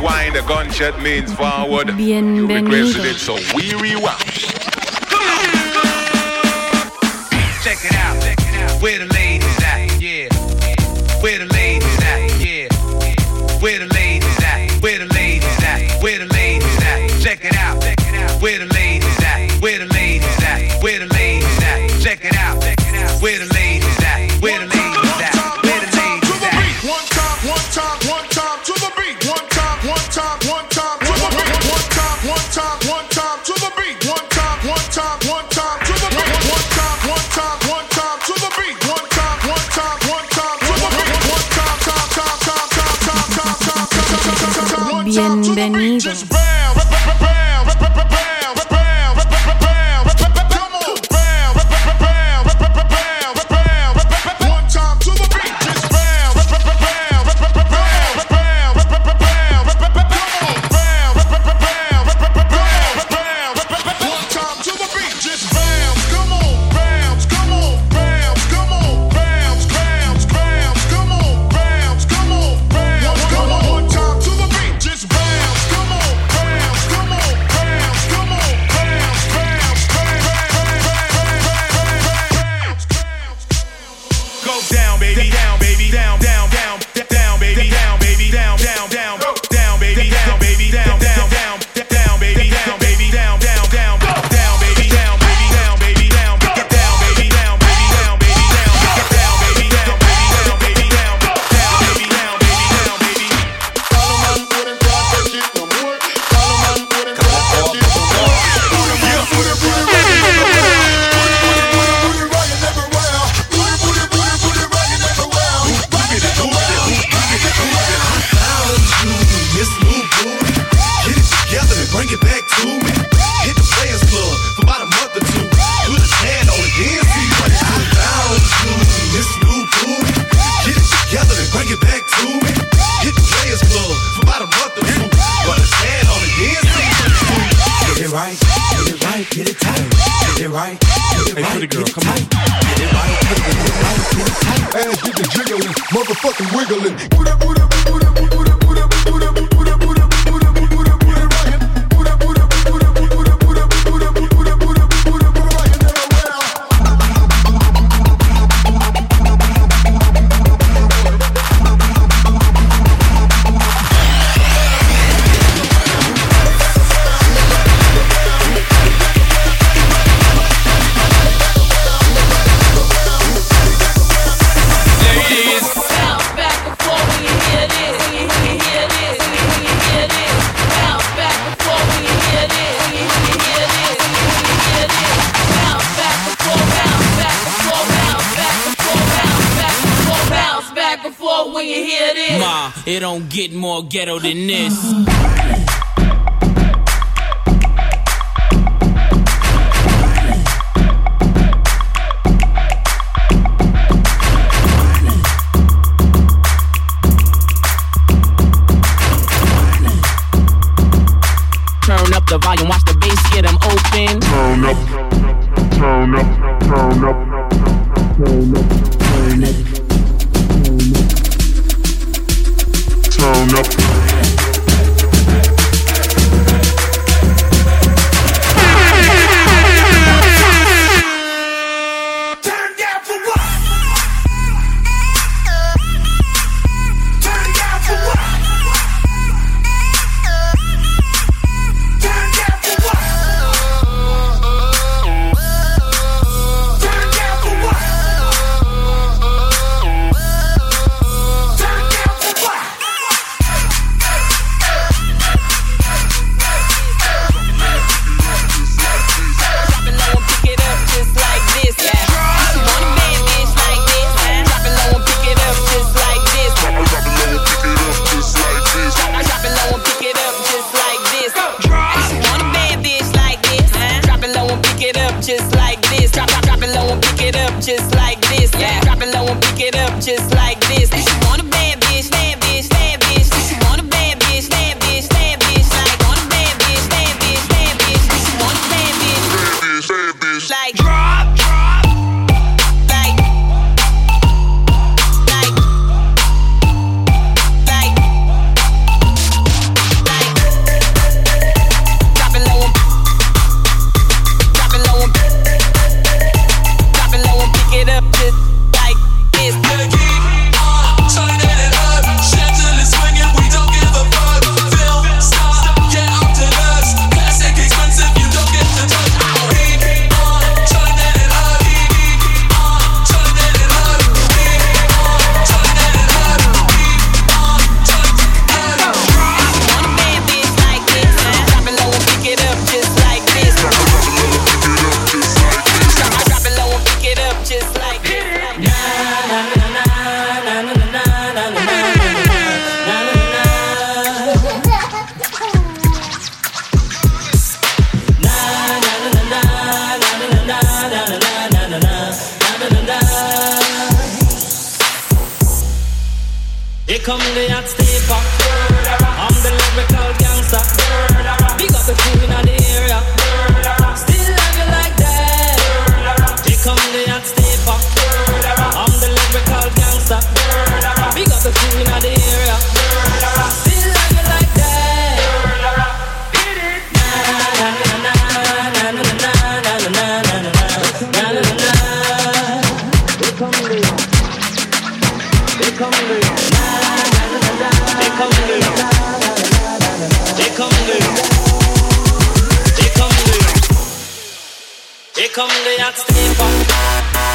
rewind, the gunshot means forward. You requested it, so we rewind. Check it out, check it out. Where the ladies Just it right. Get it hey, pretty girl, come on. Get it right, get it right, get it tight. Ass get the jiggling, motherfucking wiggling. Booty, booty, booty, booty, booty, booty, booty, booty. Bienvenidos. ghetto than this. Turn up the volume, watch the bass, get them open. Turn up, turn up, turn up, turn up, turn come the hot stepper.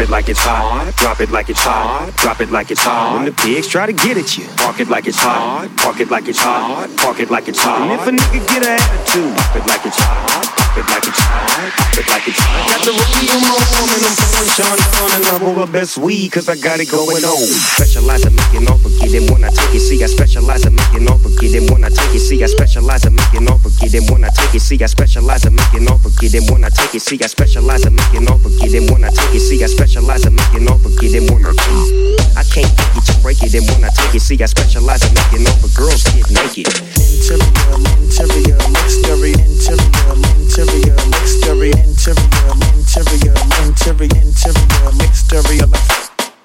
Drop it like it's hot. Drop it like it's hot. Drop it like it's hot. When the pigs try to get at you, park it like it's hot. Park it like it's hot. Park it like it's hot. And if a nigga get an attitude, pop it like it's hot. Pop it like it's hot. Pop it like it's hot. Got the rookie on and I'm pouring Chandon and I'm over best weed cause I got it going on. Specialize in making all forget them when I take it. See, I specialize in making all forget them when I take it. See, I specialize in making all forget them when I take it. See, I specialize in making all forget them when I take it. See, I specialize in making all forget them when I take it. See, I specialize in making all forget them when I take it. I can't take it, you break it, and when I take it, see, I specialize in making all for girls get naked. Interior, interior, exterior, interior, interior, exterior, interior, interior, interior, interior, exterior,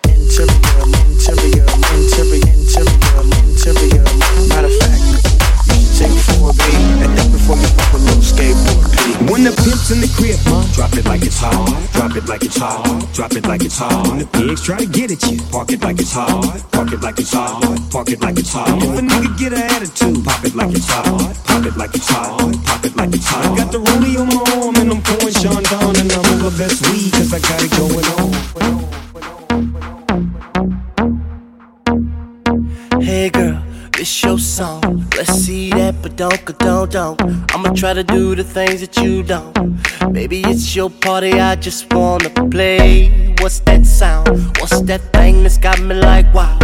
interior, interior, interior, interior, interior. Matter of fact, you should take 4B and think before you pop little skateboard. When the pimp's in the crib, drop it like it's hot. Drop it like it's hot. Drop it like it's hot. When the pigs try to get at you, park it like it's hot. Park it like it's hot. Park it like it's hot. If a nigga get an attitude, pop it like it's hot. To do the things that you don't. Baby, it's your party, I just wanna play. What's that sound? What's that thing that's got me like wow?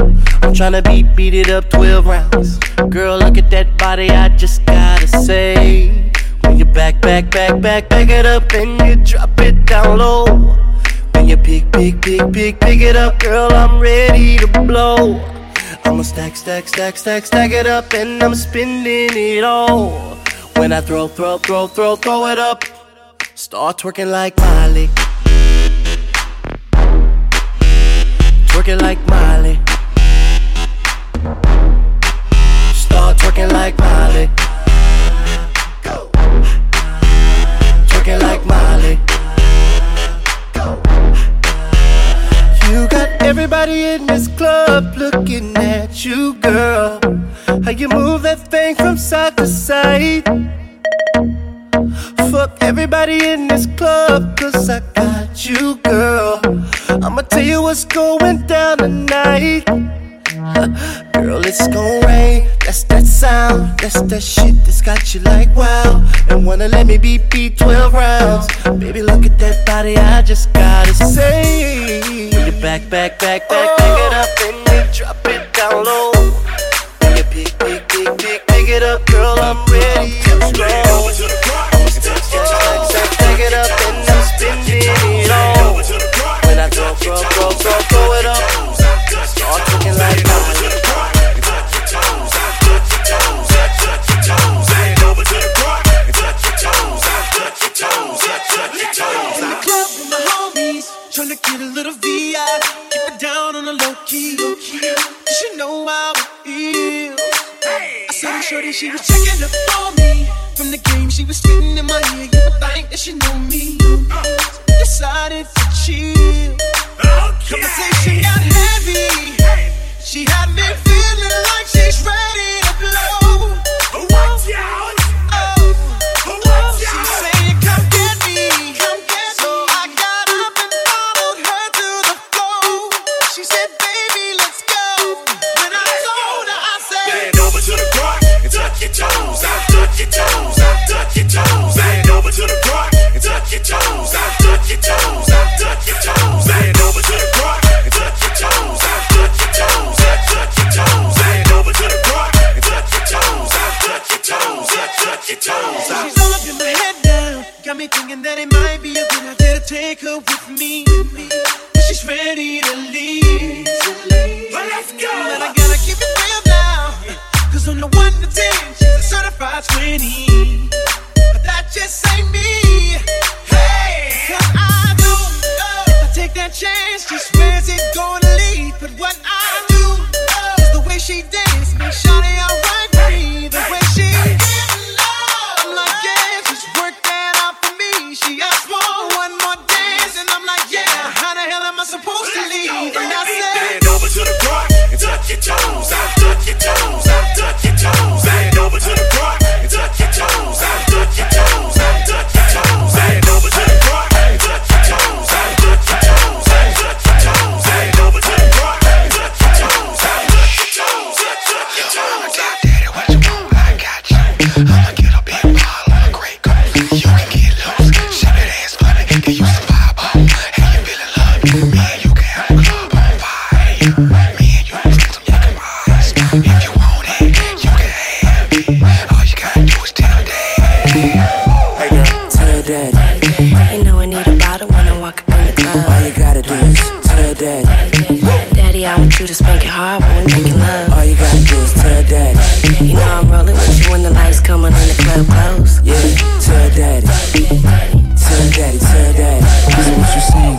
I'm tryna beat, beat it up 12 rounds. Girl, look at that body, I just gotta say. When you back, back, back, back, back it up and you drop it down low. When you pick, pick, pick, pick, pick it up, girl, I'm ready to blow. I'ma stack, stack, stack, stack, stack it up, and I'm spending it all. When I throw, throw, throw, throw, throw it up, start twerking like Miley. Twerking like Miley. Start twerking like Miley. Go. Twerking like Miley. You got everybody in this club looking at you, girl. How you move that thing from side to side. Fuck everybody in this club, cause I got you, girl. I'ma tell you what's going down tonight. Girl, it's gon' rain. That's that sound. That's that shit that's got you like wow. And wanna let me beat beat 12 rounds. Baby, look at that body. I just gotta say. When you back, back, back, back, back it up and you drop it down low. When you pick, pick, pick, pick, pick it up, girl, I'm ready to go. Stack it up and I'm spending it all. When I throw, throw, throw, throw, throw it up. Start looking like Miley. In the club with my homies, tryna get a little VI. Keep it down on the low key. Cause you know how it is. The shorty, she was checking up on me. From the game, she was spitting in my ear. You would think that she know me. Decided to chill. Conversation got heavy. She had me feeling like she's ready to blow. Watch out!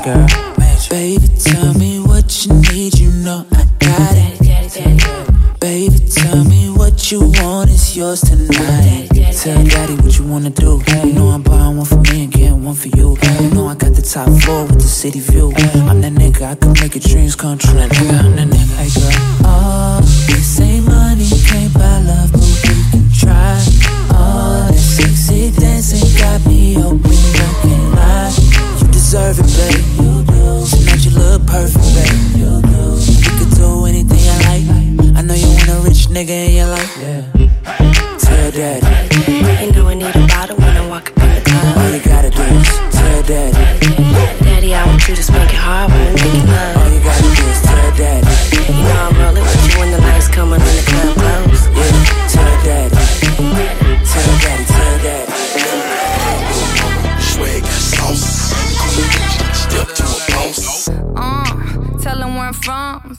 Girl? Baby, tell me what you need, you know I got it. Baby, tell me what you want, it's yours tonight. Tell daddy what you wanna do. You know I'm buying one for me and getting one for you. You know I got the top floor with the city view.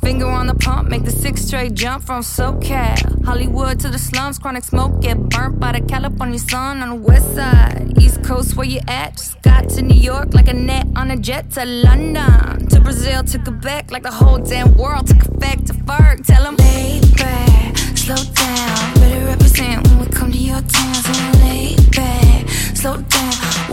Finger on the pump, make the six straight jump from SoCal. Hollywood to the slums, chronic smoke, get burnt by the California sun on the west side. East Coast, where you at? Just got to New York like a net on a jet to London. To Brazil, to Quebec, like the whole damn world took effect to Ferg. Tell them, lay back, slow down. Better represent when we come to your town. So lay back, slow down.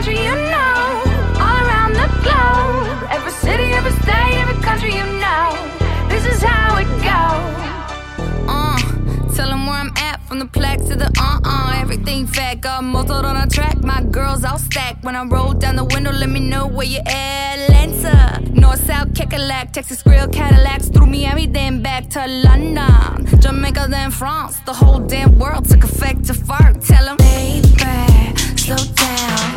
country you know. All around the globe. Every city, every state, every country you know. This is how it goes. Uh, tell them where I'm at from the plaque to the uh uh. Everything fat, got motored on a track. My girls all stacked. When I roll down the window, let me know where you at. Atlanta, North, South, Kekalak, Texas Grill, Cadillacs. Through Miami, then back to London. Jamaica, then France. The whole damn world took effect to fart. Tell them, back, slow down.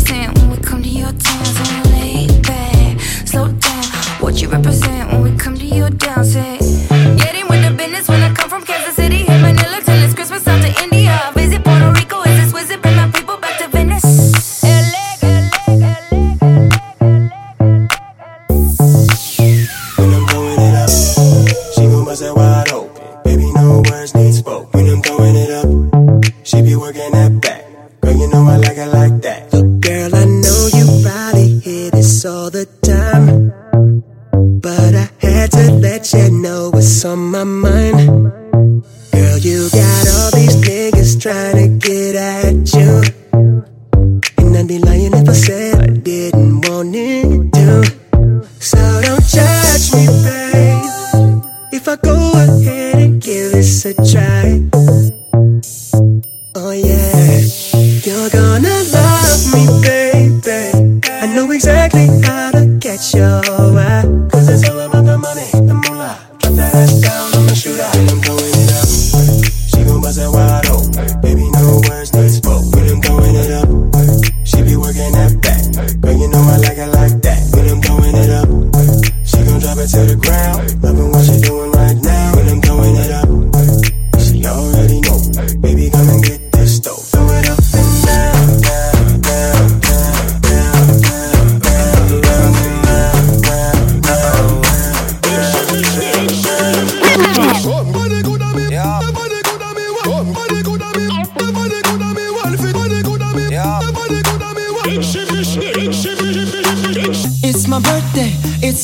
Represent when we come to your town. So lay back, slow down. What you represent when we come to your town? Say, at you. And I'd be lying if I said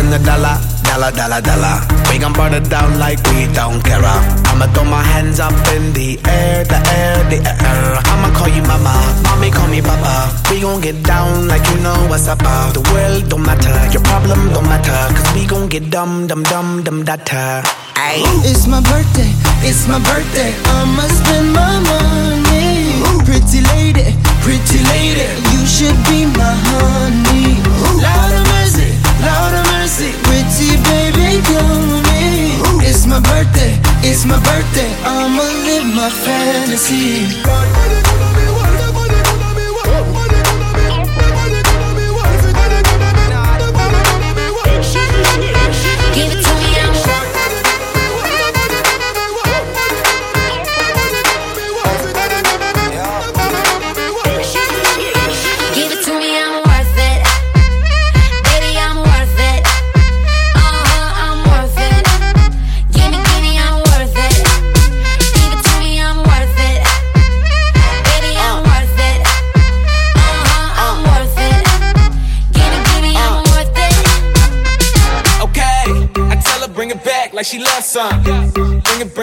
Spend a dollar, dollar, dollar, dollar. We gon' burn it down like we don't care. I'ma throw my hands up in the air, the air, the air. I'ma call you mama, mommy call me papa. We gon' get down like you know what's up. uh. The world don't matter, your problem don't matter. Cause we gon' get dumb, dumb, dumb, dumb, data. Ayy. It's my birthday, it's my birthday. I'ma spend my money. Pretty lady, pretty lady, you should be my honey. Lord my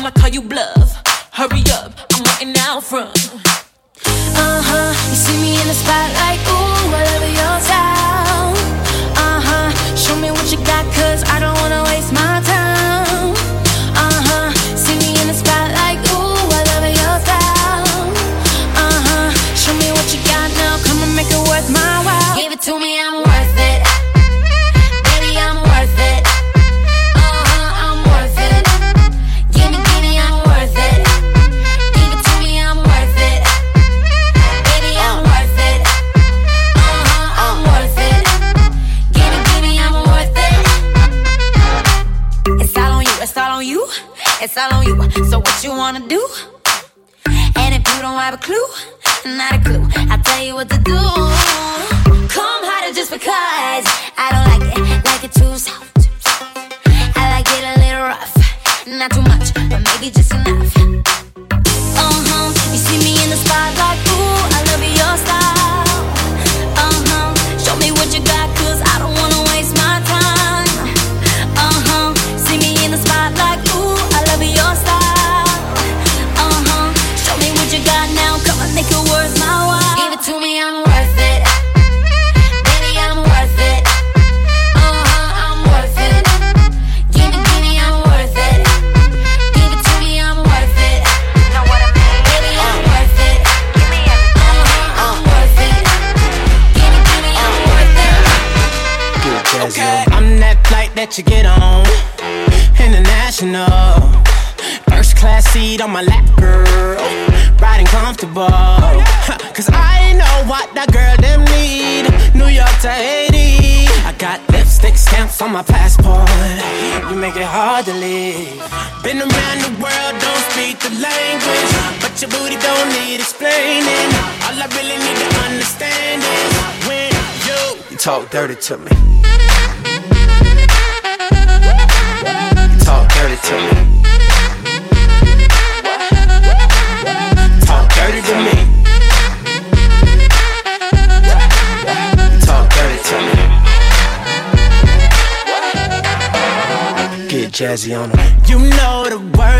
I'ma call you bluff. Hurry up, I'm waiting out front. Uh huh. You see me in the spotlight, ooh, I love your style. Uh huh. Show me what you got, cause I don't wanna waste my time. It's all on you. So what you wanna do? And if you don't have a clue, not a clue, I'll tell you what to do. Come the world, don't speak the language. But your booty don't need explaining. All I really need to understand is when you, you talk dirty to me. You talk dirty to me. Talk dirty to me. Talk dirty to me. Get jazzy on them. You know the words in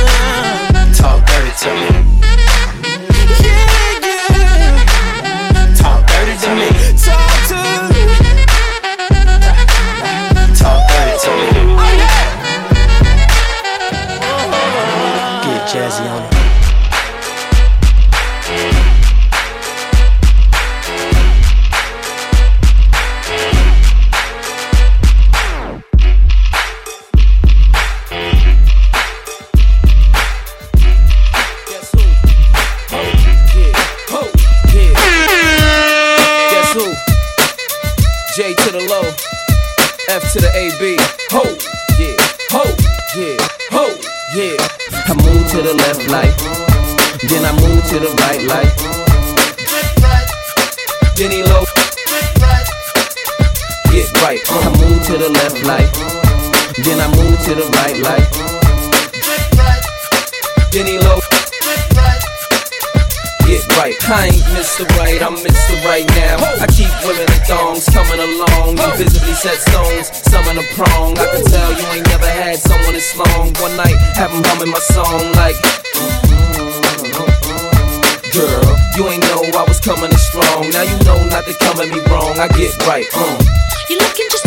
Talk dirty to me. Talk dirty to me. Night, have 'em humming my song like. Girl, you ain't know I was coming in strong. Now you know not to come at me wrong. I get right, uh. You're looking just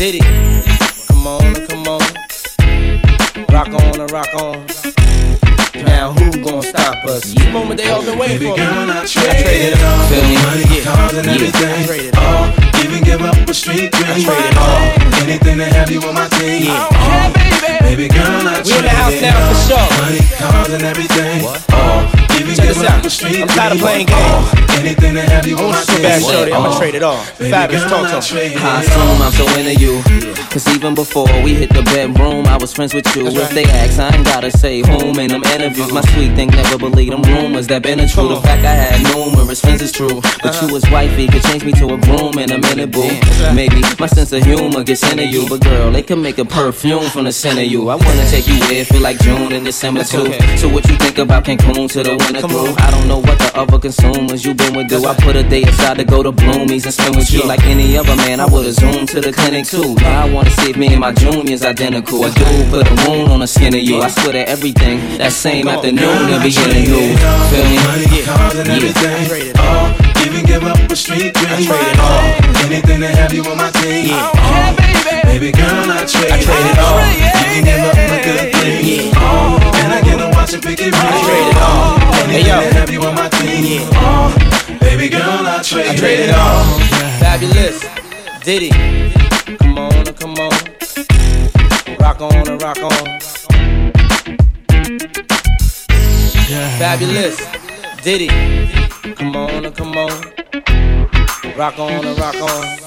Diddy. Come on, come on. Rock on rock on. Now who gon' stop us? The moment they all been waiting for. girl, I trade Yeah. it all. Feel me? Money, cars, and Yeah. everything. It all. Oh, even give up a street dream. trade it all. Anything to have you on my team. Yeah. All. Oh, baby girl, I We in the house now for sure. Money, cars, and everything. All. Even Check this up out. a street I'm tired of playing games. All. Anything to have you on my Too team. bad, shorty. I'ma uh-huh. trade it all. Baby Fabolous, girl, talk I to trade it I assume I'm so into you. Cause even before we hit the bedroom, I was friends with you. That's If right. they ask, I ain't gotta say whom in them interviews. My sweet thing never believed them rumors that been a true. The fact I had numerous friends is true. But you uh-huh. was wifey, could change me to a broom in a minute, boo. Maybe my sense of humor gets into you. But girl, they can make a perfume from the scent of you. I wanna take you where feel like June and December too. So what you think about Cancun to the winter through? I don't know what the other consumers you been with do. I put a day aside to go to Bloomies and spend with you like any other man. I would've zoomed to the clinic too. Now I wanna see if me and my junior's identical. A dude put a wound on the skin of you. I swear that everything that same afternoon they'll be getting you. Feel me? Money, cars, and everything. All. Oh, even give up a street dream. Oh, all. Anything to have you on my team. All. Oh, baby girl, I trade, I trade it all. You can give up a good thing. All. And I get to watch it pick it right. I trade it all. Anything to have you on my team. All. Uh, baby girl, I trade, I trade it all. Fabolous. Diddy. Come on, come on. Rock on and rock on. Yeah. Fabolous. Diddy. Come on, come on. Rock on and rock on.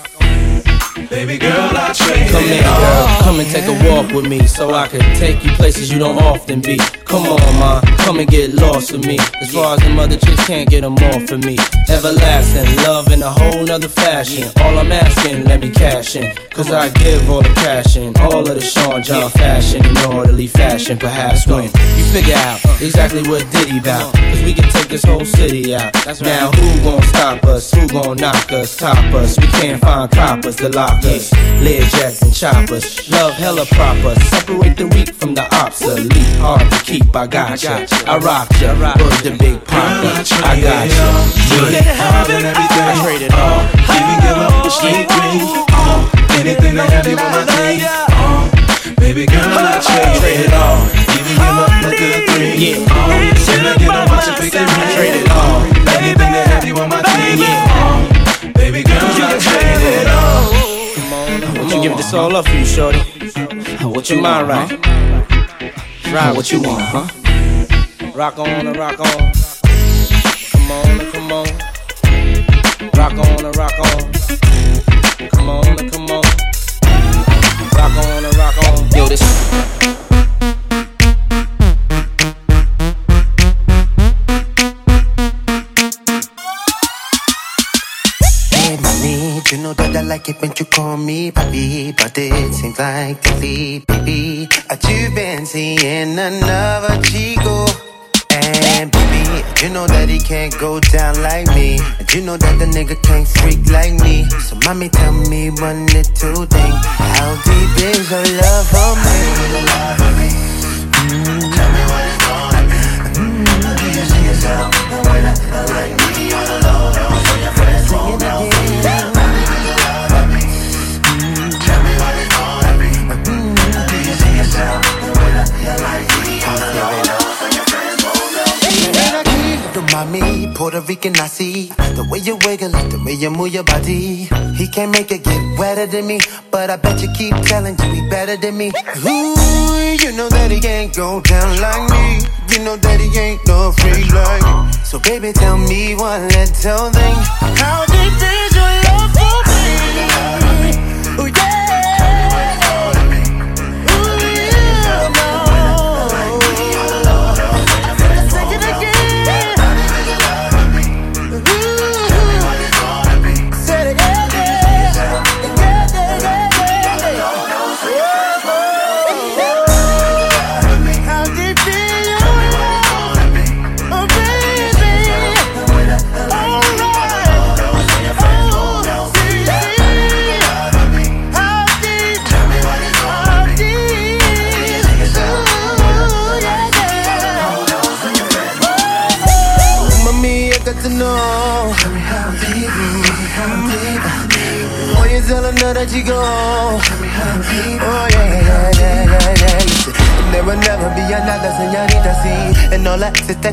Baby girl, I trade Come here, girl. Oh, come and take a walk with me so I can take you places you don't often be. Come on, ma, come and get lost with me. As far as the mother chicks can't get them off of me. Everlasting love in a whole nother fashion. All I'm asking, let me cash in. Cause I give all the cash in. All of the Sean John fashion in orderly fashion. Perhaps when you figure out exactly what Diddy bout. Cause we can take this whole city out. Now who gon' stop us? Who gon' knock us? Top us? We can't find coppers to lock us. Lead jacks and choppers. Love hella proper. Separate the weak from the obsolete. Hard to keep, I got ya. I rock ya. Word the big papa. I got ya. You can have it everything. I trade it all. Even give up the street dreams. Uh, anything to have you on my team. Uh, baby girl, I trade it all. Even give up the good things. Yeah. Uh, can I get a and pick it Trade it all. Anything to have you on my team. Uh, baby girl, I trade it all. Give this all up for you, shorty. What you mind, right? Right, what you want, huh? Rock on and rock on. Come on and come on. Rock on and rock on. Come on and come on. Rock on and rock on. Yo, this. Like it when you call me papi, but it seems like lately, baby, that you've been seeing another chico. And baby, you know that he can't go down like me, and you know that the nigga can't freak like me. So, mommy, tell me one little thing: How deep is your love for me? Mm. Tell me what it's gonna be. Mm. Do you see yourself Puerto Rican, I see the way you wiggle it, the way you move your body. He can't make it get wetter than me, but I bet you keep telling you he better than me. Ooh, you know that he can't go down like me. You know that he ain't no freak like me. So baby, tell me one little thing. How deep is your love for me? Ooh, yeah.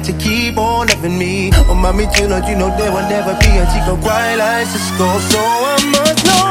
You keep on loving me. Oh, mommy, you know, you know, there will never be a chico quite like Sisqo. So I must know.